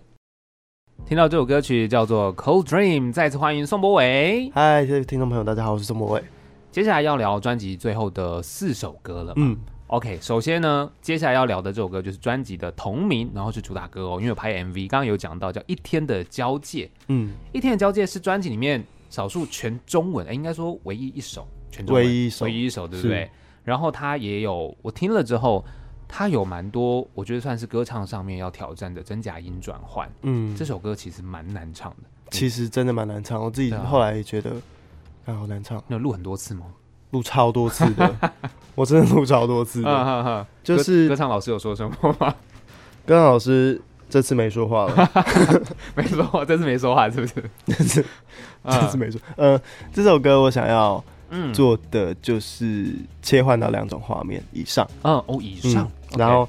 听到这首歌曲叫做《Cold Dream》，再次欢迎宋博伟。嗨，各位听众朋友，大家好，我是宋博伟。接下来要聊专辑最后的四首歌了。嗯，OK，首先呢，接下来要聊的这首歌就是专辑的同名，然后是主打歌哦。因为我拍 MV，刚刚有讲到叫《一天的交界》。嗯，《一天的交界》是专辑里面少数全中文，哎，应该说唯一一首全中文，唯一一首，唯一一首，对不对？然后它也有，我听了之后。它有蛮多，我觉得算是歌唱上面要挑战的真假音转换。嗯，这首歌其实蛮难唱的，其实真的蛮难唱。我自己后来也觉得，啊，好难唱。你有录很多次吗？录超多次的，我真的录超多次的。就是歌唱老师有说什么吗？歌唱老师这次没说话了，没说话，这次没说话是不是？这 次这次没说。呃，这首歌我想要。嗯，做的就是切换到两种画面以上，嗯哦以上，嗯、然后.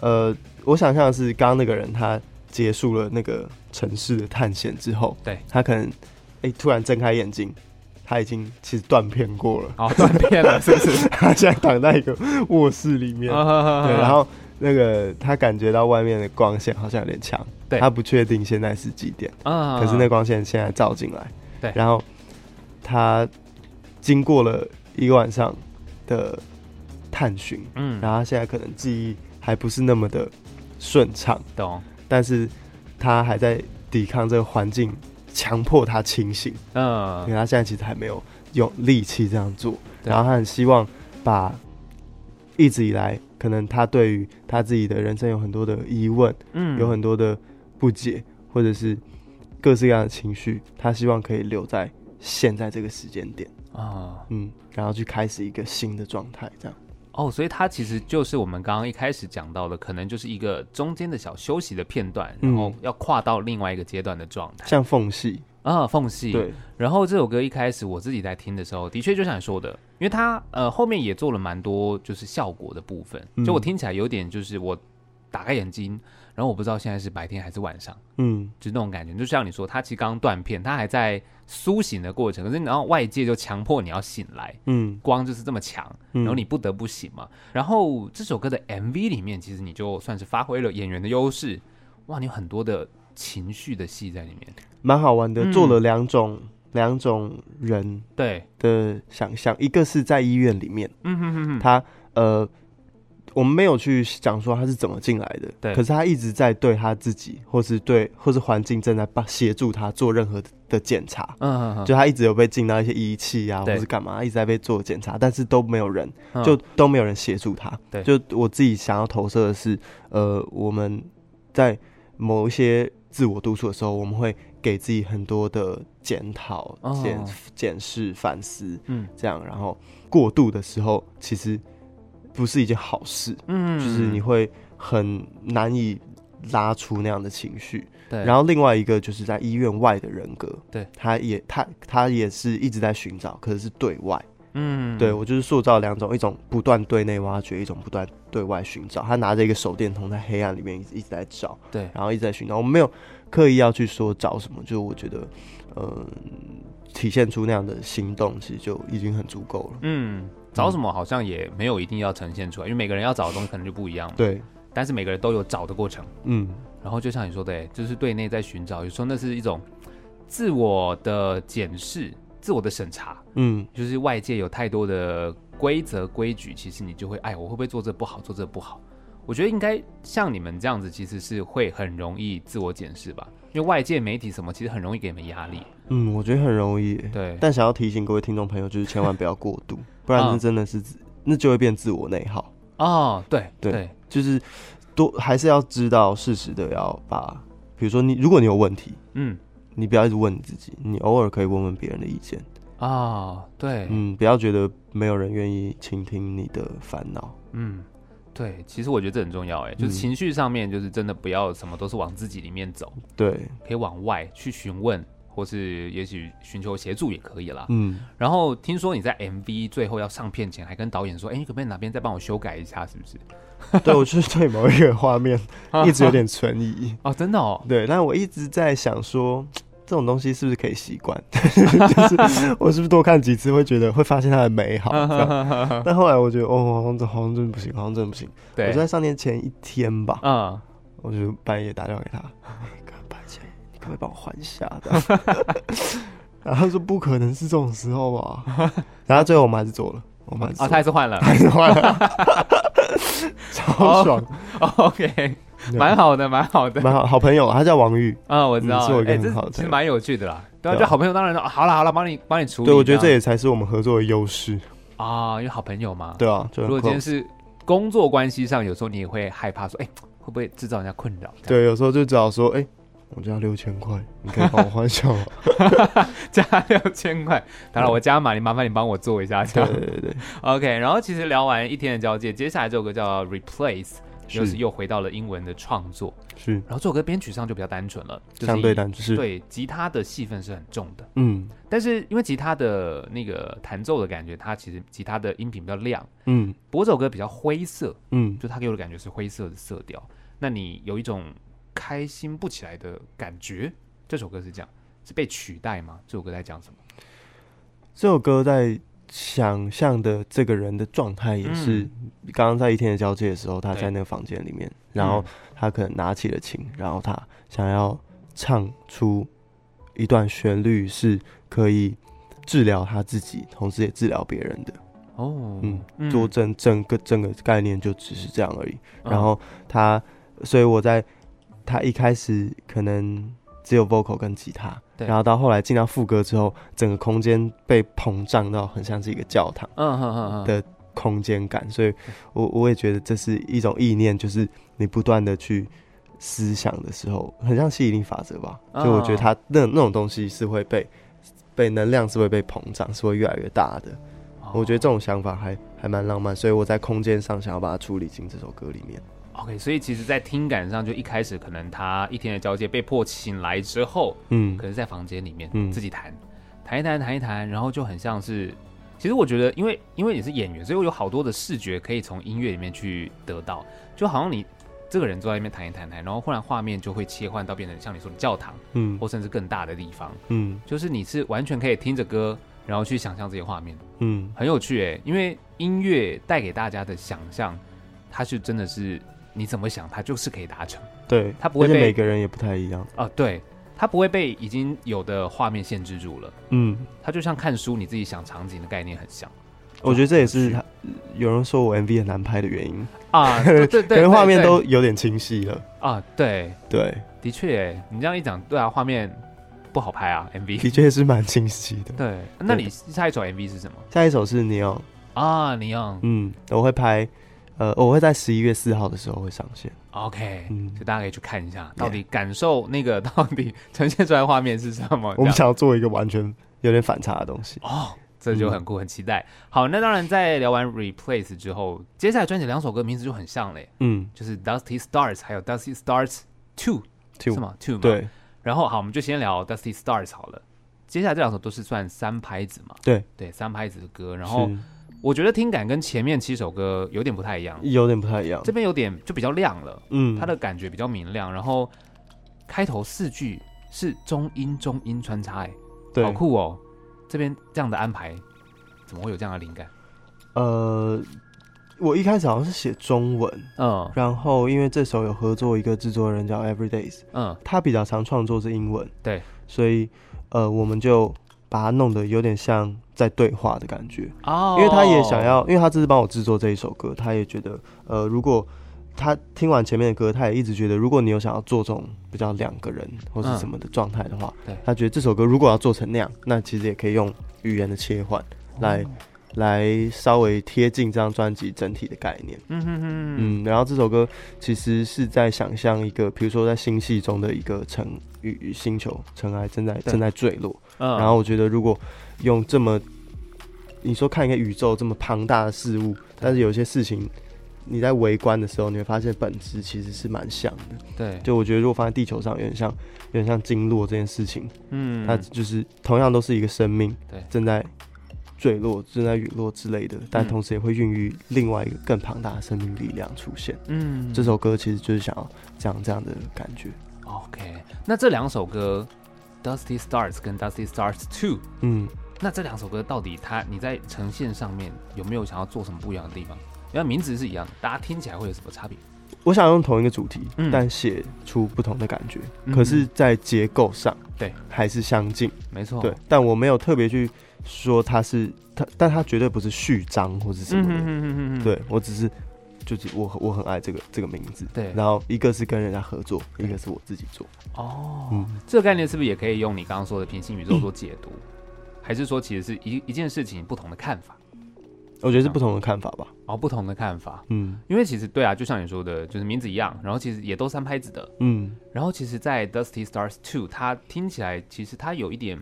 呃，我想象的是刚刚那个人他结束了那个城市的探险之后，对，他可能哎、欸、突然睁开眼睛，他已经其实断片过了，哦断片了 是不是？他现在躺在一个卧室里面，对，然后那个他感觉到外面的光线好像有点强，对，他不确定现在是几点，可是那光线现在照进来，对，然后他。经过了一个晚上的探寻，嗯，然后他现在可能记忆还不是那么的顺畅，懂？但是他还在抵抗这个环境，强迫他清醒，嗯，因为他现在其实还没有有力气这样做，然后他很希望把一直以来可能他对于他自己的人生有很多的疑问，嗯，有很多的不解，或者是各式各样的情绪，他希望可以留在现在这个时间点。啊，嗯，然后去开始一个新的状态，这样。哦，所以它其实就是我们刚刚一开始讲到的，可能就是一个中间的小休息的片段，然后要跨到另外一个阶段的状态，像缝隙啊，缝隙。对。然后这首歌一开始我自己在听的时候，的确就像你说的，因为它呃后面也做了蛮多就是效果的部分，就我听起来有点就是我打开眼睛。然后我不知道现在是白天还是晚上，嗯，就那种感觉，就像你说，他其实刚刚断片，他还在苏醒的过程，可是然后外界就强迫你要醒来，嗯，光就是这么强，然后你不得不醒嘛。嗯、然后这首歌的 MV 里面，其实你就算是发挥了演员的优势，哇，你有很多的情绪的戏在里面，蛮好玩的，做了两种、嗯、两种人对的想象，一个是在医院里面，嗯哼哼哼，他呃。我们没有去讲说他是怎么进来的，对。可是他一直在对他自己，或是对，或是环境正在帮协助他做任何的检查。嗯嗯，就他一直有被进到一些仪器啊，或是干嘛，一直在被做检查，但是都没有人，就都没有人协助他。对。就我自己想要投射的是，呃，我们在某一些自我督促的时候，我们会给自己很多的检讨、检检视、反思，嗯，这样，然后过度的时候，其实。不是一件好事，嗯，就是你会很难以拉出那样的情绪。对，然后另外一个就是在医院外的人格，对，他也他他也是一直在寻找，可是是对外，嗯，对我就是塑造两种，一种不断对内挖掘，一种不断对外寻找。他拿着一个手电筒在黑暗里面一直一直在找，对，然后一直在寻找。我们没有刻意要去说找什么，就我觉得，呃，体现出那样的心动，其实就已经很足够了。嗯。找什么好像也没有一定要呈现出来，因为每个人要找的东西可能就不一样。对，但是每个人都有找的过程。嗯，然后就像你说的，哎，就是对内在寻找，有时候那是一种自我的检视、自我的审查。嗯，就是外界有太多的规则规矩，其实你就会，哎，我会不会做这不好，做这不好？我觉得应该像你们这样子，其实是会很容易自我检视吧，因为外界媒体什么，其实很容易给你们压力。嗯，我觉得很容易。对，但想要提醒各位听众朋友，就是千万不要过度，不然那真的是、嗯、那就会变自我内耗。哦，对对，对，就是多还是要知道事实的要把，比如说你如果你有问题，嗯，你不要一直问你自己，你偶尔可以问问别人的意见。啊、哦，对，嗯，不要觉得没有人愿意倾听你的烦恼。嗯。对，其实我觉得这很重要，哎，就是情绪上面，就是真的不要什么都是往自己里面走，对，可以往外去询问，或是也许寻求协助也可以啦。嗯，然后听说你在 MV 最后要上片前，还跟导演说，哎，你可不可以哪边再帮我修改一下，是不是？对，我就是对某一个画面 一直有点存疑。哦，真的哦。对，但我一直在想说。这种东西是不是可以习惯？就是我是不是多看几次会觉得会发现它的美好？但后来我觉得哦，好像好像真的不行，好像真的不行。对，我在上天前一天吧，嗯，我就半夜打电话给他，白 姐，你可不可以帮我换一下的？然后他说不可能是这种时候吧。然后最后我们还是做了，我们啊，他还是换了，还是换了，超爽。OK。蛮好的，蛮好的，蛮好好朋友，他叫王玉啊，我知道，哎、欸，这其实蛮有趣的啦。对啊，就好朋友当然说，好了好了，帮你帮你处理。对，我觉得这也才是我们合作的优势啊，因为好朋友嘛。对啊，如果今天是工作关系上，有时候你也会害怕说，哎、欸，会不会制造人家困扰？对，有时候就只好说，哎、欸，我加六千块，你可以帮我换一下吗？加六千块，当然我加码，你麻烦你帮我做一下。对对对对，OK。然后其实聊完一天的交界，接下来这首歌叫 Replace。就是。又回到了英文的创作，是，然后这首歌编曲上就比较单纯了，就是、相对单纯，是。对，吉他的戏份是很重的，嗯，但是因为吉他的那个弹奏的感觉，它其实吉他的音频比较亮，嗯，不过这首歌比较灰色，嗯，就它给我的感觉是灰色的色调，那你有一种开心不起来的感觉，这首歌是这样，是被取代吗？这首歌在讲什么？这首歌在。想象的这个人的状态也是，刚刚在一天的交界的时候，他在那个房间里面，然后他可能拿起了琴，然后他想要唱出一段旋律，是可以治疗他自己，同时也治疗别人的。哦，嗯，做整整个整个概念就只是这样而已。然后他，所以我在他一开始可能。只有 vocal 跟吉他，然后到后来进到副歌之后，整个空间被膨胀到很像是一个教堂，嗯哼哼的空间感，所以我我也觉得这是一种意念，就是你不断的去思想的时候，很像吸引力法则吧。就我觉得它那那种东西是会被被能量是会被膨胀，是会越来越大的。我觉得这种想法还还蛮浪漫，所以我在空间上想要把它处理进这首歌里面。OK，所以其实，在听感上，就一开始可能他一天的交界被迫醒来之后，嗯，可能在房间里面自己弹，弹、嗯、一弹，弹一弹，然后就很像是，其实我觉得，因为因为你是演员，所以我有好多的视觉可以从音乐里面去得到，就好像你这个人坐在那边弹一弹弹，然后忽然画面就会切换到变成像你说的教堂，嗯，或甚至更大的地方，嗯，就是你是完全可以听着歌，然后去想象这些画面，嗯，很有趣诶，因为音乐带给大家的想象，它是真的是。你怎么想，它就是可以达成。对，它不会被每个人也不太一样啊。对，它不会被已经有的画面限制住了。嗯，它就像看书，你自己想场景的概念很像。我觉得这也是他有人说我 MV 很难拍的原因啊。对对对，可能画面都有点清晰了啊。对对，的确，你这样一讲，对啊，画面不好拍啊。MV 的确是蛮清晰的。对，那你下一首 MV 是什么？下一首是 Neon 啊，Neon。嗯，我会拍。呃，我会在十一月四号的时候会上线，OK，嗯，就大家可以去看一下，到底感受那个到底呈现出来的画面是什么？我们想要做一个完全有点反差的东西哦，这就很酷，很期待。好，那当然在聊完 Replace 之后，接下来专辑两首歌名字就很像嘞，嗯，就是 Dusty Stars 还有 Dusty Stars Two，是吗？Two 吗？对。然后好，我们就先聊 Dusty Stars 好了。接下来这两首都是算三拍子嘛？对对，三拍子的歌，然后。我觉得听感跟前面七首歌有点不太一样，有点不太一样。这边有点就比较亮了，嗯，它的感觉比较明亮。然后开头四句是中音中音穿插，哎，对，好酷哦！这边这样的安排，怎么会有这样的灵感？呃，我一开始好像是写中文，嗯，然后因为这首有合作一个制作人叫 Everydays，嗯，他比较常创作是英文，对，所以呃，我们就把它弄得有点像在对话的感觉，哦，因为他也想要，因为他这次帮我制作这一首歌，他也觉得，呃，如果他听完前面的歌，他也一直觉得，如果你有想要做这种比较两个人或是什么的状态的话，嗯，他觉得这首歌如果要做成那样，那其实也可以用语言的切换来。哦来稍微贴近这张专辑整体的概念，嗯哼哼，嗯，然后这首歌其实是在想象一个，比如说在星系中的一个尘与星球尘埃正在正在坠落，嗯，然后我觉得如果用这么你说看一个宇宙这么庞大的事物，但是有些事情你在围观的时候，你会发现本质其实是蛮像的，对，就我觉得如果放在地球上，有点像有点像经络这件事情，嗯，它就是同样都是一个生命，对，正在。坠落、正在陨落之类的，但同时也会孕育另外一个更庞大的生命力量出现。嗯，这首歌其实就是想要讲这样的感觉。OK，那这两首歌《Dusty Stars》跟《Dusty Stars Two》，嗯，那这两首歌到底它你在呈现上面有没有想要做什么不一样的地方？因为名字是一样的，大家听起来会有什么差别？我想用同一个主题，嗯、但写出不同的感觉。嗯、可是，在结构上，对，还是相近。没错，对，但我没有特别去。说它是它，但它绝对不是序章或是什么的。嗯哼哼哼对，我只是就是我我很爱这个这个名字。对，然后一个是跟人家合作，一个是我自己做。哦，嗯，这个概念是不是也可以用你刚刚说的平行宇宙做解读？嗯、还是说其实是一一件事情不同的看法？我觉得是不同的看法吧。哦，不同的看法。嗯，因为其实对啊，就像你说的，就是名字一样，然后其实也都三拍子的。嗯，然后其实，在 Dusty Stars Two，它听起来其实它有一点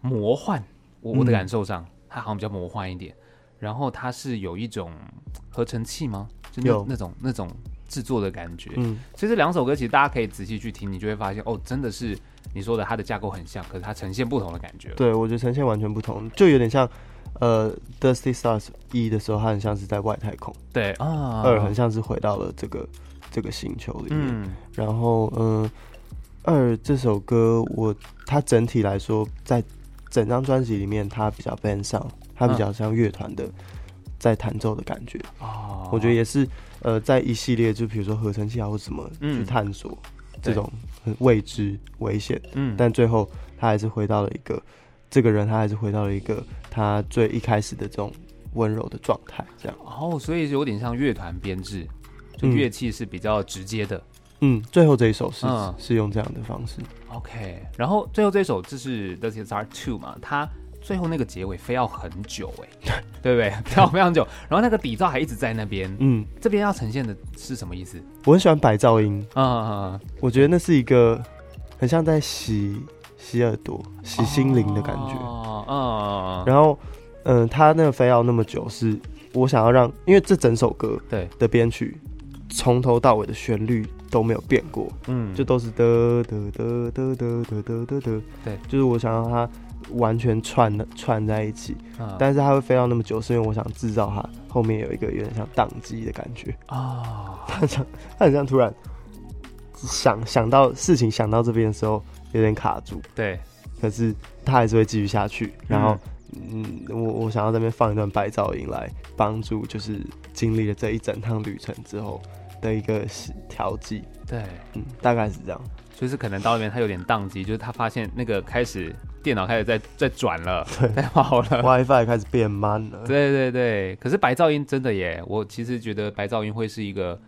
魔幻。我我的感受上，它好像比较魔幻一点，然后它是有一种合成器吗？就那有那种那种制作的感觉。嗯，其实这两首歌其实大家可以仔细去听，你就会发现哦，真的是你说的，它的架构很像，可是它呈现不同的感觉。对，我觉得呈现完全不同，就有点像呃，Dusty Stars 一的时候，它很像是在外太空。对啊，二很像是回到了这个这个星球里面。嗯，然后嗯、呃，二这首歌我它整体来说在。整张专辑里面，它比较 band sound，它比较像乐团的在弹奏的感觉。哦，我觉得也是，呃，在一系列就比如说合成器啊或什么去探索这种很未知危险。嗯，但最后他还是回到了一个这个人，他还是回到了一个他最一开始的这种温柔的状态。这样哦，所以有点像乐团编制，就乐器是比较直接的。嗯，最后这一首是、嗯、是用这样的方式。OK，然后最后这一首就是 Dusty Stars Two 嘛，它最后那个结尾非要很久哎，对不对？非要非常久，然后那个底噪还一直在那边。嗯，这边要呈现的是什么意思？我很喜欢白噪音。啊嗯嗯，我觉得那是一个很像在洗洗耳朵、洗心灵的感觉。哦，嗯。然后，嗯，他那个非要那么久，是我想要让，因为这整首歌对的编曲。从头到尾的旋律都没有变过，嗯，就都是哒哒哒哒哒哒哒哒哒，对，就是我想让它完全串的串在一起，啊，但是它会飞到那么久，是因为我想制造它后面有一个有点像宕机的感觉。啊，它很像它很像突然想想到事情想到这边的时候有点卡住，对，可是它还是会继续下去，然后嗯，嗯，我我想要在这边放一段白噪音来帮助，就是经历了这一整趟旅程之后。的一个调剂，对，嗯，大概是这样，就是可能到那边他有点宕机，就是他发现那个开始电脑开始在在转了，对，太好了，WiFi 开始变慢了，对对对，可是白噪音真的耶，我其实觉得白噪音会是一个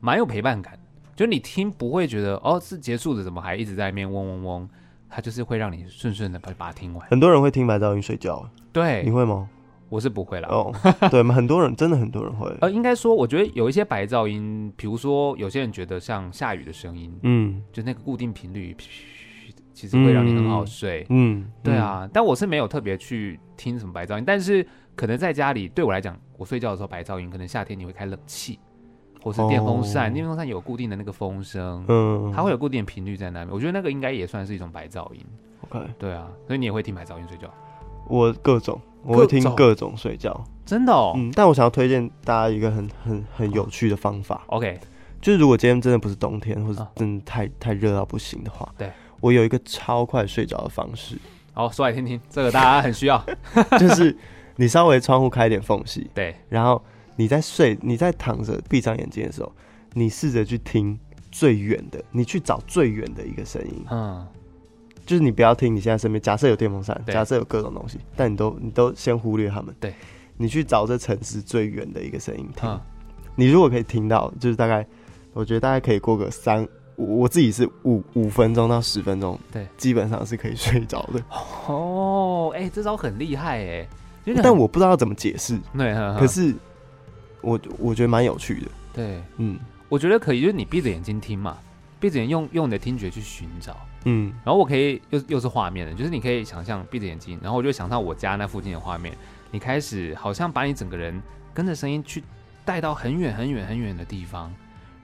蛮有陪伴感，就你听不会觉得哦是结束的，怎么还一直在那边嗡嗡嗡，它就是会让你顺顺的把把它听完。很多人会听白噪音睡觉，对，你会吗？我是不会啦。哦，对，很多人真的很多人会。呃，应该说，我觉得有一些白噪音，比如说有些人觉得像下雨的声音，嗯，就那个固定频率，其实会让你很好睡。嗯，嗯对啊。嗯、但我是没有特别去听什么白噪音，但是可能在家里对我来讲，我睡觉的时候白噪音，可能夏天你会开冷气，或是电风扇，电风扇有固定的那个风声，嗯，它会有固定的频率在那边。我觉得那个应该也算是一种白噪音。OK，对啊，所以你也会听白噪音睡觉？我各种。我会听各种睡觉，真的哦。嗯，但我想要推荐大家一个很很很有趣的方法。OK，就是如果今天真的不是冬天，或者真的太太热到不行的话，对，我有一个超快睡着的方式。好，说来听听，这个大家很需要。就是你稍微窗户开一点缝隙，对，然后你在睡，你在躺着闭上眼睛的时候，你试着去听最远的，你去找最远的一个声音，嗯，就是你不要听你现在身边，假设有电风扇，假设有各种东西，但你都你都先忽略他们，对，你去找这城市最远的一个声音听，嗯，你如果可以听到，就是大概，我觉得大概可以过个三。我自己是五五分钟到十分钟，对，基本上是可以睡着的。哦，哎、欸，这招很厉害哎，但我不知道要怎么解释。对，可是我我觉得蛮有趣的。对，嗯，我觉得可以，就是你闭着眼睛听嘛，闭着眼用用你的听觉去寻找。嗯，然后我可以又又是画面的，就是你可以想象闭着眼睛，然后我就想到我家那附近的画面，你开始好像把你整个人跟着声音去带到很远很远很远的地方，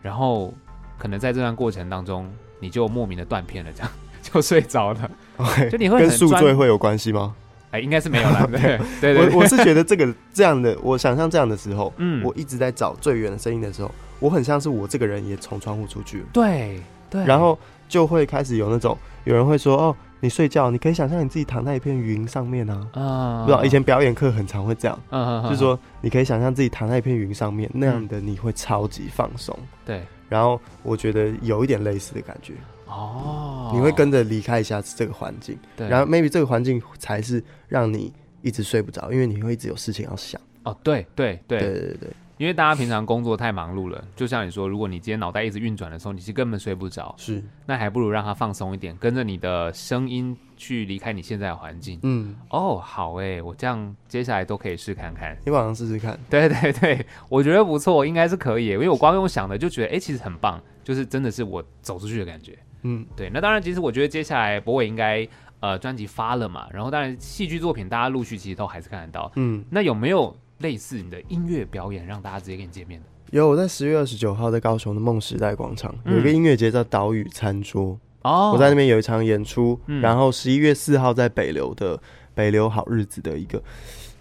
然后。可能在这段过程当中，你就莫名的断片了，这样 就睡着了。Okay, 就你会跟宿醉会有关系吗？哎、欸，应该是没有了。对对，对，对，我我是觉得这个这样的，我想象这样的时候，嗯，我一直在找最远的声音的时候，我很像是我这个人也从窗户出去了。对对，然后就会开始有那种有人会说哦。你睡觉，你可以想象你自己躺在一片云上面啊！啊，不知道以前表演课很常会这样，啊、就是说你可以想象自己躺在一片云上面，那样的你会超级放松。对，然后我觉得有一点类似的感觉哦，你会跟着离开一下这个环境，对，然后 maybe 这个环境才是让你一直睡不着，因为你会一直有事情要想。哦，对对对对对对。因为大家平常工作太忙碌了，就像你说，如果你今天脑袋一直运转的时候，你是根本睡不着。是，那还不如让它放松一点，跟着你的声音去离开你现在的环境。嗯，哦，好诶，我这样接下来都可以试看看。你晚上试试看。对对对，我觉得不错，应该是可以。因为我光用想的就觉得，哎，其实很棒，就是真的是我走出去的感觉。嗯，对。那当然，其实我觉得接下来博伟应该呃专辑发了嘛，然后当然戏剧作品大家陆续其实都还是看得到。嗯，那有没有？类似你的音乐表演，让大家直接跟你见面的。有，我在十月二十九号在高雄的梦时代广场、嗯、有一个音乐节叫岛屿餐桌哦，我在那边有一场演出。嗯、然后十一月四号在北流的北流好日子的一个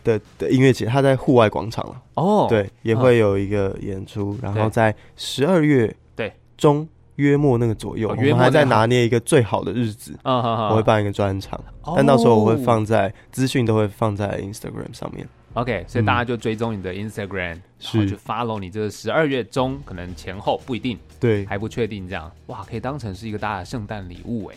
的的音乐节，他在户外广场了哦，对，也会有一个演出。嗯、然后在十二月对中约末那个左右，哦、我们还在拿捏一个最好的日子，哦、我会办一个专场，哦、但到时候我会放在资讯都会放在 Instagram 上面。OK，所以大家就追踪你的 Instagram，、嗯、然后去 follow 你这个十二月中可能前后不一定，对，还不确定这样，哇，可以当成是一个大家的圣诞礼物哎，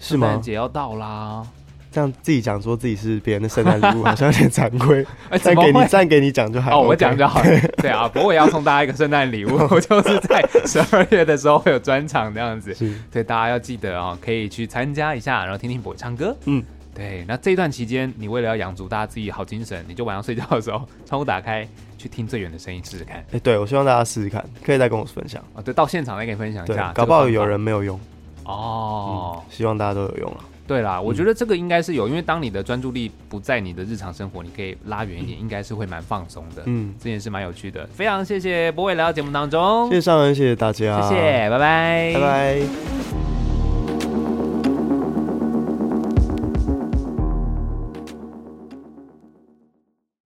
是吗？圣诞节要到啦，这样自己讲说自己是别人的圣诞礼物，好像有点惭愧。再给你再给你讲就好、OK，哦，我讲就好了。对啊，不过我也要送大家一个圣诞礼物，我就是在十二月的时候会有专场这样子，是所以大家要记得啊、哦，可以去参加一下，然后听听柏纬唱歌，嗯。对，那这段期间，你为了要养足大家自己好精神，你就晚上睡觉的时候，窗户打开，去听最远的声音，试试看。哎，对，我希望大家试试看，可以再跟我分享啊。对，到现场再跟你分享一下，搞不好有人没有用哦、嗯。希望大家都有用了。对啦，我觉得这个应该是有，因为当你的专注力不在你的日常生活，你可以拉远一点，嗯、应该是会蛮放松的。嗯，这件事蛮有趣的。非常谢谢柏纬来到节目当中，谢谢尚文，谢谢大家，谢谢，拜拜，拜拜。